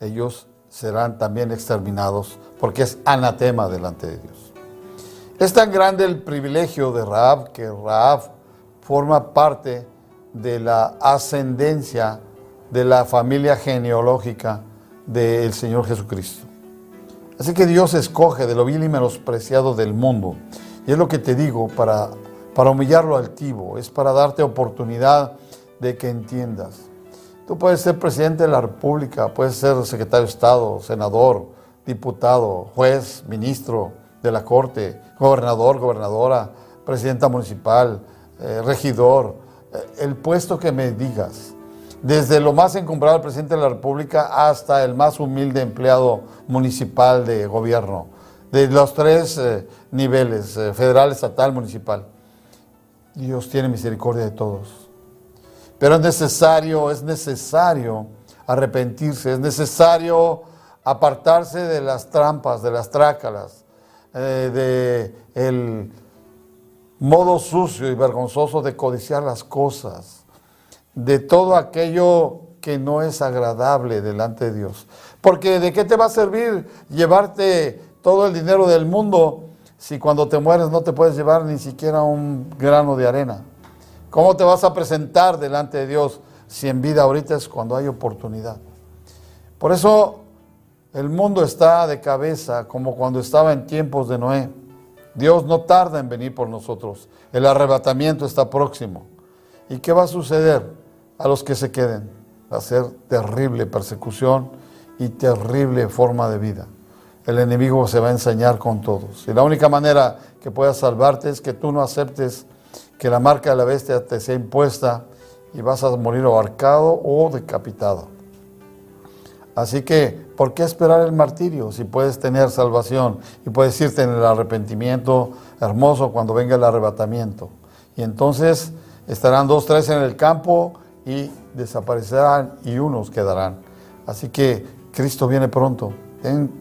ellos serán también exterminados, porque es anatema delante de Dios. Es tan grande el privilegio de Raab que Raab forma parte de la ascendencia de la familia genealógica del Señor Jesucristo. Así que Dios escoge de lo vil y menospreciado del mundo. Y es lo que te digo para, para humillar lo altivo, es para darte oportunidad de que entiendas. Tú puedes ser presidente de la República, puedes ser secretario de Estado, senador, diputado, juez, ministro de la Corte, gobernador, gobernadora, presidenta municipal, eh, regidor, eh, el puesto que me digas. Desde lo más encumbrado del presidente de la República hasta el más humilde empleado municipal de gobierno, de los tres eh, niveles, federal, estatal, municipal. Dios tiene misericordia de todos. Pero es necesario, es necesario arrepentirse, es necesario apartarse de las trampas, de las trácalas, eh, de modo sucio y vergonzoso de codiciar las cosas, de todo aquello que no es agradable delante de Dios. Porque ¿de qué te va a servir llevarte todo el dinero del mundo si cuando te mueres no te puedes llevar ni siquiera un grano de arena? ¿Cómo te vas a presentar delante de Dios si en vida ahorita es cuando hay oportunidad? Por eso el mundo está de cabeza como cuando estaba en tiempos de Noé. Dios no tarda en venir por nosotros. El arrebatamiento está próximo. ¿Y qué va a suceder a los que se queden? Va a ser terrible persecución y terrible forma de vida. El enemigo se va a enseñar con todos. Y la única manera que puedas salvarte es que tú no aceptes que la marca de la bestia te sea impuesta y vas a morir ahorcado o decapitado. Así que, ¿por qué esperar el martirio si puedes tener salvación y puedes irte en el arrepentimiento hermoso cuando venga el arrebatamiento? Y entonces estarán dos, tres en el campo y desaparecerán y unos quedarán. Así que Cristo viene pronto. Ten,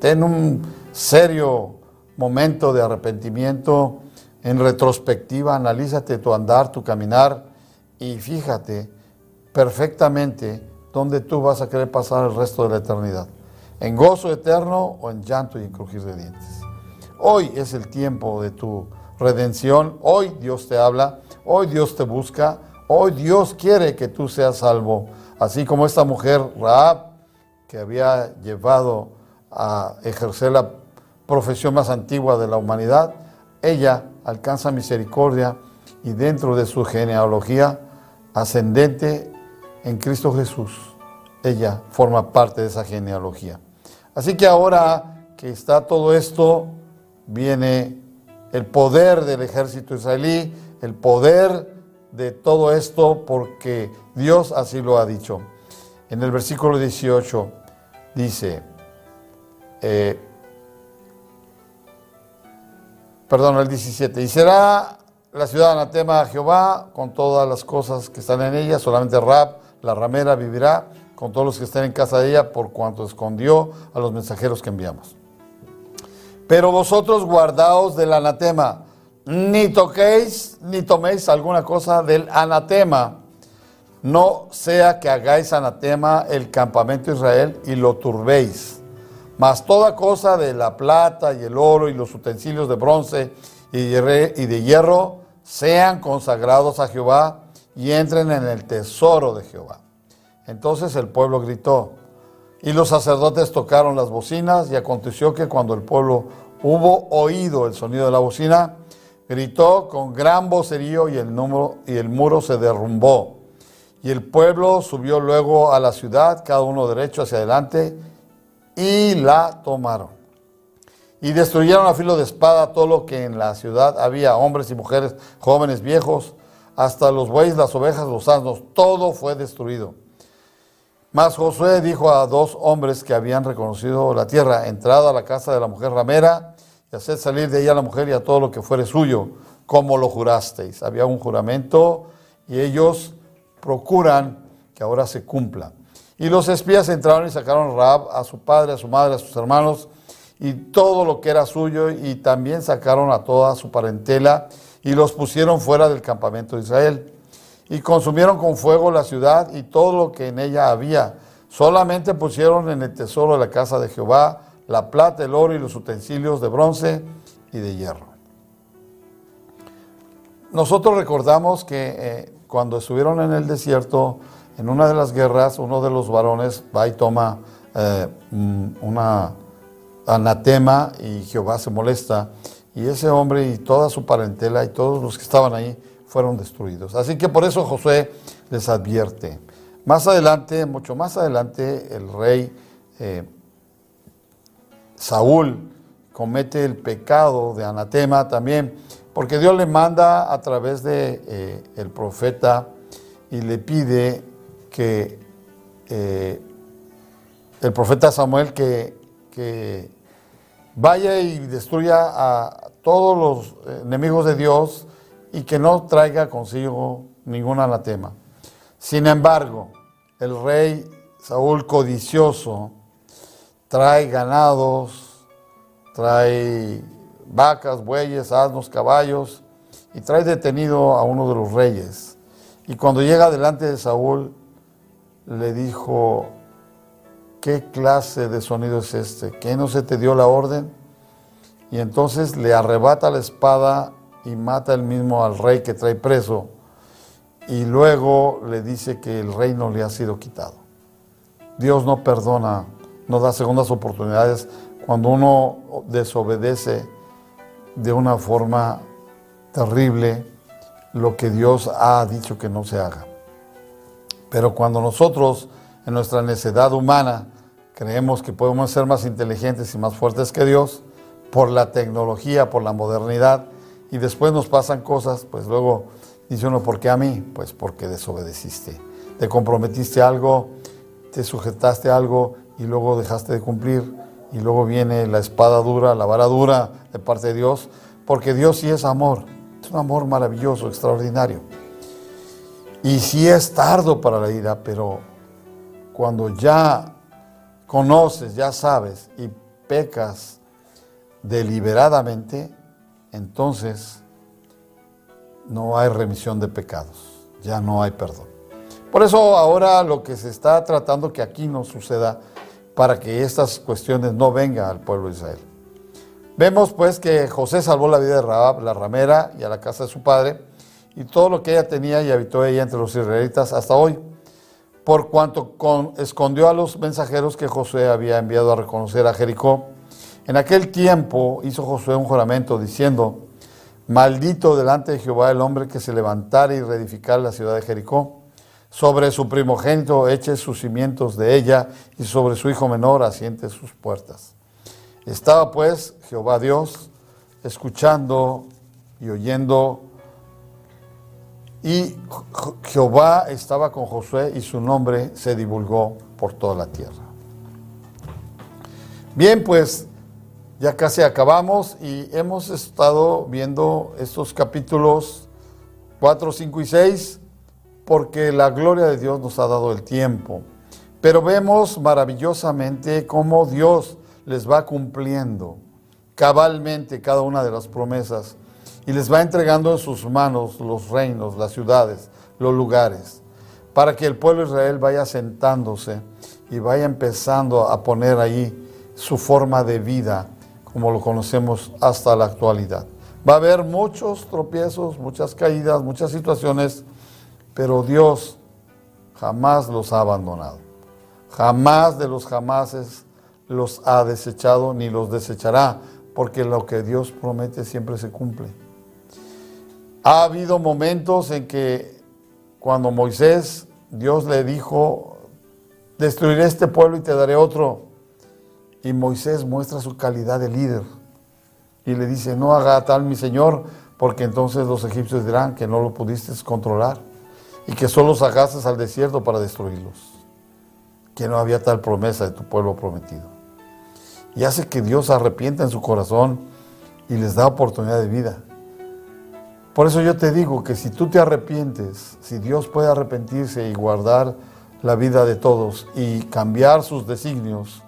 ten un serio momento de arrepentimiento en retrospectiva, analízate tu andar, tu caminar y fíjate perfectamente dónde tú vas a querer pasar el resto de la eternidad. En gozo eterno o en llanto y en crujir de dientes. Hoy es el tiempo de tu redención. Hoy Dios te habla. Hoy Dios te busca. Hoy Dios quiere que tú seas salvo. Así como esta mujer, Raab, que había llevado a ejercer la profesión más antigua de la humanidad, ella alcanza misericordia y dentro de su genealogía ascendente en Cristo Jesús, ella forma parte de esa genealogía. Así que ahora que está todo esto, viene el poder del ejército israelí, el poder de todo esto porque Dios así lo ha dicho. En el versículo 18 dice, eh, perdón, el 17, y será la ciudad anatema a Jehová con todas las cosas que están en ella, solamente Rab la ramera vivirá con todos los que estén en casa de ella por cuanto escondió a los mensajeros que enviamos. Pero vosotros guardaos del anatema, ni toquéis ni toméis alguna cosa del anatema, no sea que hagáis anatema el campamento de Israel y lo turbéis. Mas toda cosa de la plata y el oro y los utensilios de bronce y de hierro sean consagrados a Jehová y entren en el tesoro de Jehová. Entonces el pueblo gritó, y los sacerdotes tocaron las bocinas, y aconteció que cuando el pueblo hubo oído el sonido de la bocina, gritó con gran vocerío y el, número, y el muro se derrumbó. Y el pueblo subió luego a la ciudad, cada uno derecho hacia adelante, y la tomaron. Y destruyeron a filo de espada todo lo que en la ciudad había, hombres y mujeres, jóvenes, viejos, hasta los bueyes, las ovejas, los asnos, todo fue destruido. Mas Josué dijo a dos hombres que habían reconocido la tierra, entrada a la casa de la mujer ramera y haced salir de ella a la mujer y a todo lo que fuere suyo, como lo jurasteis. Había un juramento y ellos procuran que ahora se cumpla. Y los espías entraron y sacaron a Raab, a su padre, a su madre, a sus hermanos y todo lo que era suyo y también sacaron a toda su parentela y los pusieron fuera del campamento de Israel. Y consumieron con fuego la ciudad y todo lo que en ella había. Solamente pusieron en el tesoro de la casa de Jehová la plata, el oro y los utensilios de bronce y de hierro. Nosotros recordamos que eh, cuando estuvieron en el desierto, en una de las guerras, uno de los varones va y toma eh, una anatema y Jehová se molesta y ese hombre y toda su parentela y todos los que estaban ahí fueron destruidos. Así que por eso Josué les advierte. Más adelante, mucho más adelante, el rey eh, Saúl comete el pecado de anatema también, porque Dios le manda a través de eh, el profeta y le pide que eh, el profeta Samuel que, que vaya y destruya a todos los enemigos de Dios y que no traiga consigo ningún anatema. Sin embargo, el rey Saúl codicioso trae ganados, trae vacas, bueyes, asnos, caballos, y trae detenido a uno de los reyes. Y cuando llega delante de Saúl, le dijo, ¿qué clase de sonido es este? ¿Qué no se te dio la orden? Y entonces le arrebata la espada y mata el mismo al rey que trae preso. Y luego le dice que el reino le ha sido quitado. Dios no perdona, no da segundas oportunidades cuando uno desobedece de una forma terrible lo que Dios ha dicho que no se haga. Pero cuando nosotros, en nuestra necedad humana, creemos que podemos ser más inteligentes y más fuertes que Dios, por la tecnología, por la modernidad, y después nos pasan cosas, pues luego dice uno, ¿por qué a mí? Pues porque desobedeciste. Te comprometiste a algo, te sujetaste a algo y luego dejaste de cumplir. Y luego viene la espada dura, la vara dura de parte de Dios, porque Dios sí es amor. Es un amor maravilloso, extraordinario. Y sí es tardo para la ira, pero cuando ya conoces, ya sabes y pecas deliberadamente, entonces no hay remisión de pecados, ya no hay perdón. Por eso ahora lo que se está tratando que aquí no suceda para que estas cuestiones no vengan al pueblo de Israel. Vemos pues que José salvó la vida de Raab, la ramera, y a la casa de su padre, y todo lo que ella tenía y habitó ella entre los israelitas hasta hoy, por cuanto escondió a los mensajeros que José había enviado a reconocer a Jericó. En aquel tiempo hizo Josué un juramento diciendo, maldito delante de Jehová el hombre que se levantara y reedificara la ciudad de Jericó. Sobre su primogénito eche sus cimientos de ella y sobre su hijo menor asiente sus puertas. Estaba pues Jehová Dios escuchando y oyendo y Jehová estaba con Josué y su nombre se divulgó por toda la tierra. Bien, pues ya casi acabamos y hemos estado viendo estos capítulos 4, 5 y 6 porque la gloria de Dios nos ha dado el tiempo. Pero vemos maravillosamente cómo Dios les va cumpliendo cabalmente cada una de las promesas y les va entregando en sus manos los reinos, las ciudades, los lugares, para que el pueblo de Israel vaya sentándose y vaya empezando a poner ahí su forma de vida, como lo conocemos hasta la actualidad. Va a haber muchos tropiezos, muchas caídas, muchas situaciones, pero Dios jamás los ha abandonado. Jamás de los jamases los ha desechado ni los desechará, porque lo que Dios promete siempre se cumple. Ha habido momentos en que cuando Moisés, Dios le dijo, destruiré este pueblo y te daré otro. Y Moisés muestra su calidad de líder. Y le dice, no haga tal mi Señor, porque entonces los egipcios dirán que no lo pudiste controlar y que solo sacaste al desierto para destruirlos. Que no había tal promesa de tu pueblo prometido. Y hace que Dios arrepienta en su corazón y les da oportunidad de vida. Por eso yo te digo que si tú te arrepientes, si Dios puede arrepentirse y guardar la vida de todos y cambiar sus designios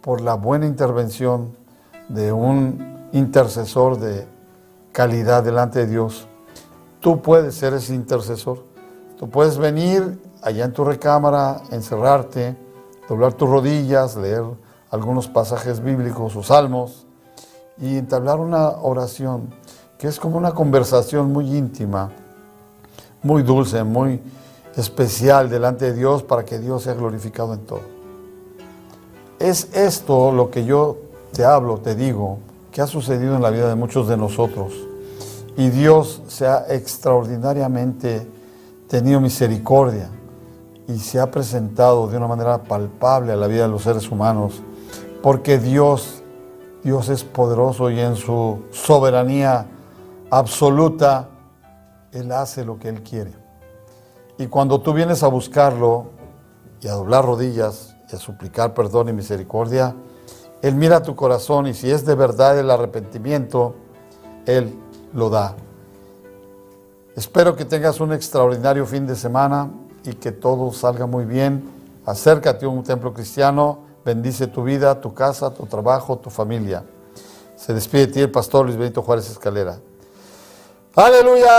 por la buena intervención de un intercesor de calidad delante de Dios, tú puedes ser ese intercesor. Tú puedes venir allá en tu recámara, encerrarte, doblar tus rodillas, leer algunos pasajes bíblicos o salmos y entablar una oración que es como una conversación muy íntima, muy dulce, muy especial delante de Dios para que Dios sea glorificado en todo. Es esto lo que yo te hablo, te digo, que ha sucedido en la vida de muchos de nosotros. Y Dios se ha extraordinariamente tenido misericordia y se ha presentado de una manera palpable a la vida de los seres humanos, porque Dios, Dios es poderoso y en su soberanía absoluta, Él hace lo que Él quiere. Y cuando tú vienes a buscarlo y a doblar rodillas y a suplicar perdón y misericordia, Él mira tu corazón y si es de verdad el arrepentimiento, Él lo da. Espero que tengas un extraordinario fin de semana y que todo salga muy bien. Acércate a un templo cristiano, bendice tu vida, tu casa, tu trabajo, tu familia. Se despide de ti el pastor Luis Benito Juárez Escalera. ¡Aleluya!